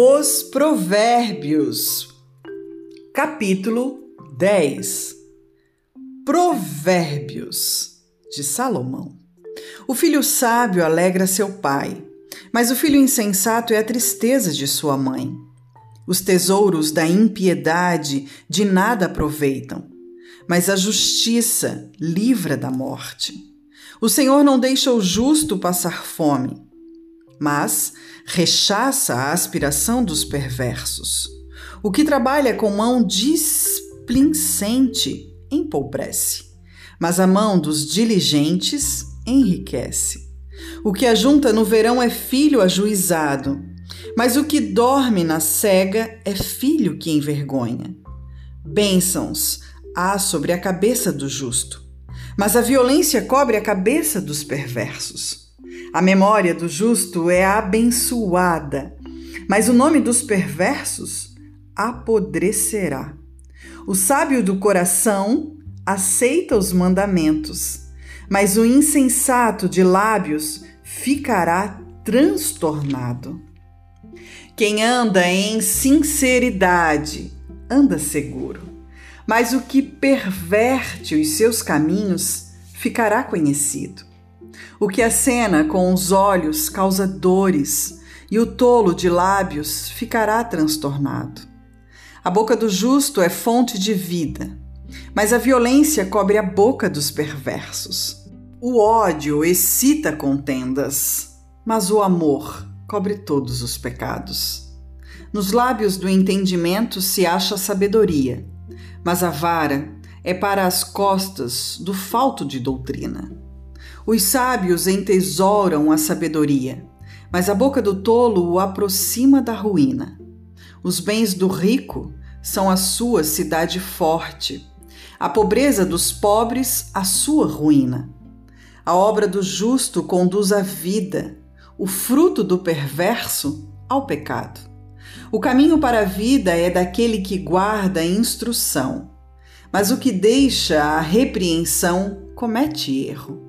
Os Provérbios, capítulo 10. Provérbios de Salomão. O filho sábio alegra seu pai, mas o filho insensato é a tristeza de sua mãe. Os tesouros da impiedade de nada aproveitam, mas a justiça livra da morte. O Senhor não deixa o justo passar fome mas rechaça a aspiração dos perversos. O que trabalha com mão displicente empobrece, mas a mão dos diligentes enriquece. O que ajunta no verão é filho ajuizado, mas o que dorme na cega é filho que envergonha. Bênçãos há sobre a cabeça do justo, mas a violência cobre a cabeça dos perversos. A memória do justo é abençoada, mas o nome dos perversos apodrecerá. O sábio do coração aceita os mandamentos, mas o insensato de lábios ficará transtornado. Quem anda em sinceridade anda seguro, mas o que perverte os seus caminhos ficará conhecido. O que acena com os olhos causa dores, e o tolo de lábios ficará transtornado. A boca do justo é fonte de vida, mas a violência cobre a boca dos perversos. O ódio excita contendas, mas o amor cobre todos os pecados. Nos lábios do entendimento se acha sabedoria, mas a vara é para as costas do falto de doutrina. Os sábios entesouram a sabedoria, mas a boca do tolo o aproxima da ruína. Os bens do rico são a sua cidade forte, a pobreza dos pobres a sua ruína. A obra do justo conduz à vida, o fruto do perverso ao pecado. O caminho para a vida é daquele que guarda a instrução, mas o que deixa a repreensão comete erro.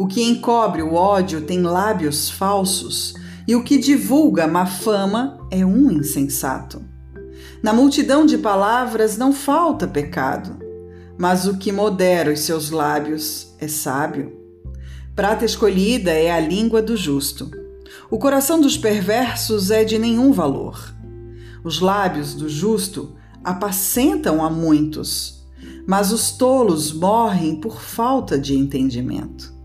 O que encobre o ódio tem lábios falsos, e o que divulga má fama é um insensato. Na multidão de palavras não falta pecado, mas o que modera os seus lábios é sábio. Prata escolhida é a língua do justo. O coração dos perversos é de nenhum valor. Os lábios do justo apacentam a muitos, mas os tolos morrem por falta de entendimento.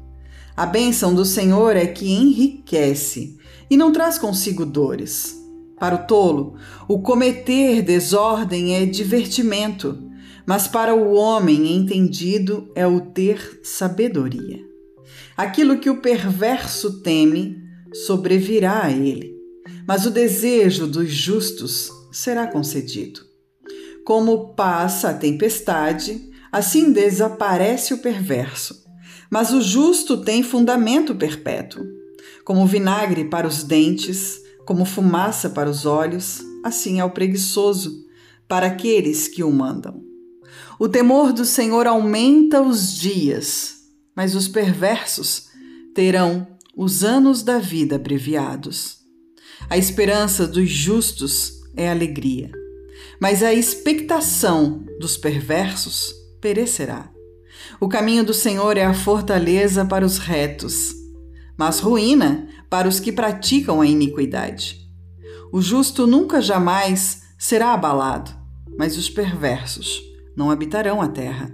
A bênção do Senhor é que enriquece e não traz consigo dores. Para o tolo, o cometer desordem é divertimento, mas para o homem entendido é o ter sabedoria. Aquilo que o perverso teme sobrevirá a ele, mas o desejo dos justos será concedido. Como passa a tempestade, assim desaparece o perverso mas o justo tem fundamento perpétuo. Como vinagre para os dentes, como fumaça para os olhos, assim é o preguiçoso para aqueles que o mandam. O temor do Senhor aumenta os dias, mas os perversos terão os anos da vida abreviados. A esperança dos justos é alegria, mas a expectação dos perversos perecerá. O caminho do Senhor é a fortaleza para os retos, mas ruína para os que praticam a iniquidade. O justo nunca jamais será abalado, mas os perversos não habitarão a terra.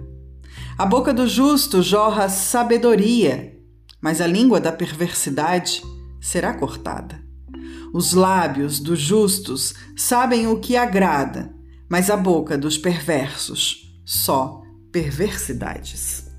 A boca do justo jorra sabedoria, mas a língua da perversidade será cortada. Os lábios dos justos sabem o que agrada, mas a boca dos perversos só perversidades.